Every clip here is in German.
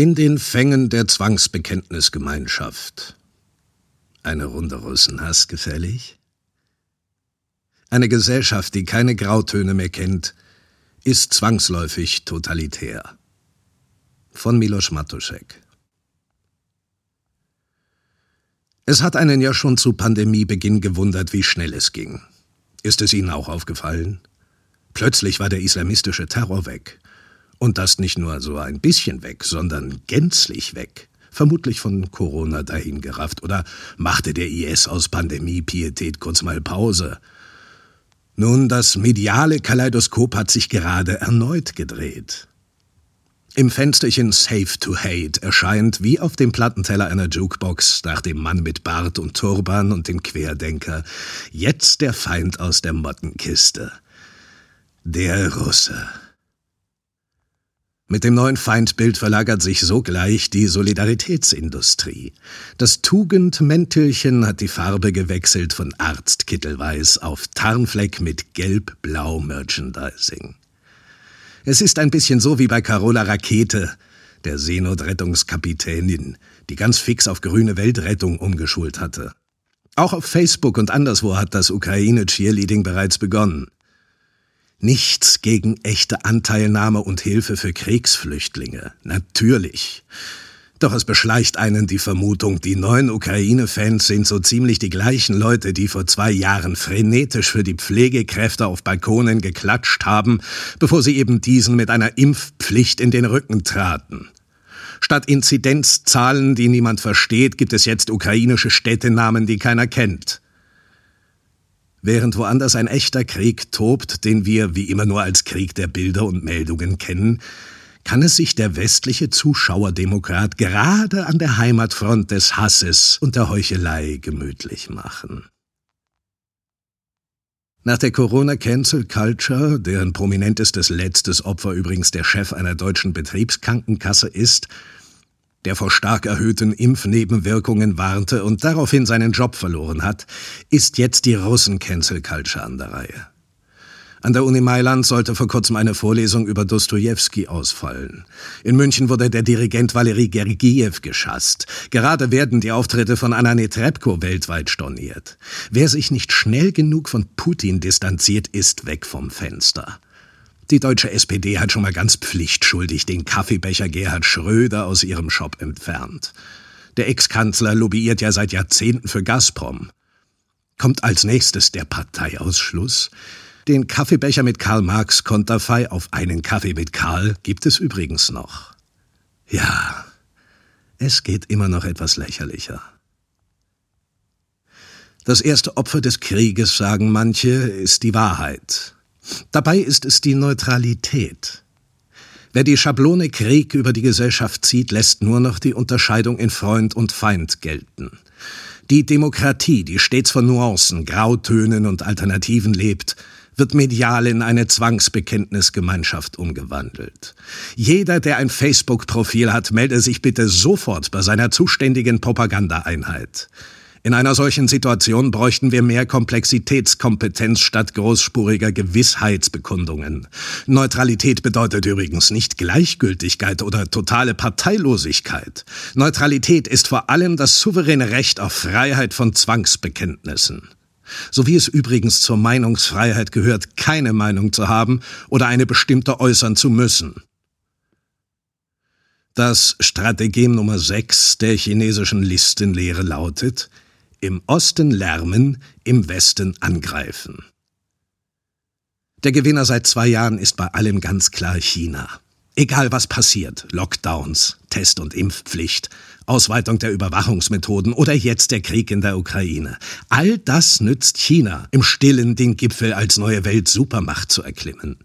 In den Fängen der Zwangsbekenntnisgemeinschaft. Eine Runde Russenhass gefällig? Eine Gesellschaft, die keine Grautöne mehr kennt, ist zwangsläufig totalitär. Von Milos Matuszek. Es hat einen ja schon zu Pandemiebeginn gewundert, wie schnell es ging. Ist es Ihnen auch aufgefallen? Plötzlich war der islamistische Terror weg. Und das nicht nur so ein bisschen weg, sondern gänzlich weg. Vermutlich von Corona dahingerafft. Oder machte der IS aus Pandemie-Pietät kurz mal Pause. Nun, das mediale Kaleidoskop hat sich gerade erneut gedreht. Im Fensterchen Safe to Hate erscheint, wie auf dem Plattenteller einer Jukebox, nach dem Mann mit Bart und Turban und dem Querdenker, jetzt der Feind aus der Mottenkiste. Der Russe. Mit dem neuen Feindbild verlagert sich sogleich die Solidaritätsindustrie. Das Tugendmäntelchen hat die Farbe gewechselt von Arztkittelweiß auf Tarnfleck mit gelb-blau Merchandising. Es ist ein bisschen so wie bei Carola Rakete, der Seenotrettungskapitänin, die ganz fix auf grüne Weltrettung umgeschult hatte. Auch auf Facebook und anderswo hat das Ukraine-Cheerleading bereits begonnen. Nichts gegen echte Anteilnahme und Hilfe für Kriegsflüchtlinge. Natürlich. Doch es beschleicht einen die Vermutung, die neuen Ukraine-Fans sind so ziemlich die gleichen Leute, die vor zwei Jahren frenetisch für die Pflegekräfte auf Balkonen geklatscht haben, bevor sie eben diesen mit einer Impfpflicht in den Rücken traten. Statt Inzidenzzahlen, die niemand versteht, gibt es jetzt ukrainische Städtenamen, die keiner kennt. Während woanders ein echter Krieg tobt, den wir wie immer nur als Krieg der Bilder und Meldungen kennen, kann es sich der westliche Zuschauerdemokrat gerade an der Heimatfront des Hasses und der Heuchelei gemütlich machen. Nach der Corona-Cancel Culture, deren prominentestes letztes Opfer übrigens der Chef einer deutschen Betriebskrankenkasse ist, der vor stark erhöhten Impfnebenwirkungen warnte und daraufhin seinen Job verloren hat, ist jetzt die Russen-Cancel Culture an der Reihe. An der Uni Mailand sollte vor kurzem eine Vorlesung über Dostojewski ausfallen. In München wurde der Dirigent Valery Gergiev geschasst. Gerade werden die Auftritte von Anna Netrebko weltweit storniert. Wer sich nicht schnell genug von Putin distanziert, ist weg vom Fenster. Die deutsche SPD hat schon mal ganz pflichtschuldig den Kaffeebecher Gerhard Schröder aus ihrem Shop entfernt. Der Ex-Kanzler lobbyiert ja seit Jahrzehnten für Gazprom. Kommt als nächstes der Parteiausschluss? Den Kaffeebecher mit Karl Marx Konterfei auf einen Kaffee mit Karl gibt es übrigens noch. Ja, es geht immer noch etwas lächerlicher. Das erste Opfer des Krieges, sagen manche, ist die Wahrheit. Dabei ist es die Neutralität. Wer die Schablone Krieg über die Gesellschaft zieht, lässt nur noch die Unterscheidung in Freund und Feind gelten. Die Demokratie, die stets von Nuancen, Grautönen und Alternativen lebt, wird medial in eine Zwangsbekenntnisgemeinschaft umgewandelt. Jeder, der ein Facebook-Profil hat, melde sich bitte sofort bei seiner zuständigen Propagandaeinheit. In einer solchen Situation bräuchten wir mehr Komplexitätskompetenz statt großspuriger Gewissheitsbekundungen. Neutralität bedeutet übrigens nicht Gleichgültigkeit oder totale Parteilosigkeit. Neutralität ist vor allem das souveräne Recht auf Freiheit von Zwangsbekenntnissen. So wie es übrigens zur Meinungsfreiheit gehört, keine Meinung zu haben oder eine bestimmte äußern zu müssen. Das Strategem Nummer 6 der chinesischen Listenlehre lautet, im Osten lärmen, im Westen angreifen. Der Gewinner seit zwei Jahren ist bei allem ganz klar China. Egal was passiert, Lockdowns, Test- und Impfpflicht, Ausweitung der Überwachungsmethoden oder jetzt der Krieg in der Ukraine. All das nützt China, im stillen den Gipfel als neue Weltsupermacht zu erklimmen.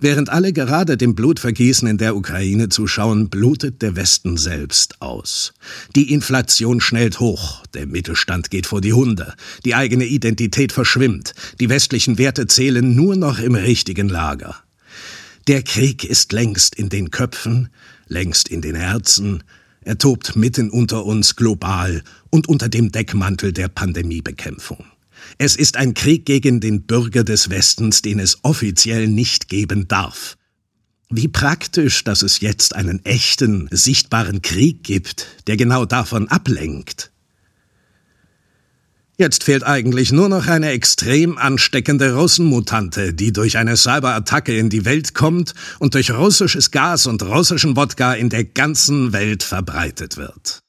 Während alle gerade dem Blutvergießen in der Ukraine zuschauen, blutet der Westen selbst aus. Die Inflation schnellt hoch, der Mittelstand geht vor die Hunde, die eigene Identität verschwimmt, die westlichen Werte zählen nur noch im richtigen Lager. Der Krieg ist längst in den Köpfen, längst in den Herzen, er tobt mitten unter uns global und unter dem Deckmantel der Pandemiebekämpfung. Es ist ein Krieg gegen den Bürger des Westens, den es offiziell nicht geben darf. Wie praktisch, dass es jetzt einen echten, sichtbaren Krieg gibt, der genau davon ablenkt. Jetzt fehlt eigentlich nur noch eine extrem ansteckende Russenmutante, die durch eine Cyberattacke in die Welt kommt und durch russisches Gas und russischen Wodka in der ganzen Welt verbreitet wird.